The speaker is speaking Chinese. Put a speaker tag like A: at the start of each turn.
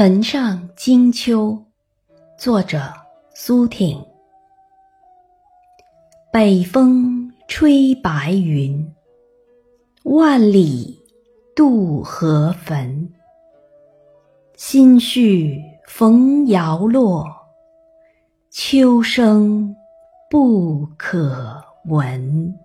A: 坟上惊秋，作者苏挺。北风吹白云，万里渡河坟。心绪逢摇落，秋声不可闻。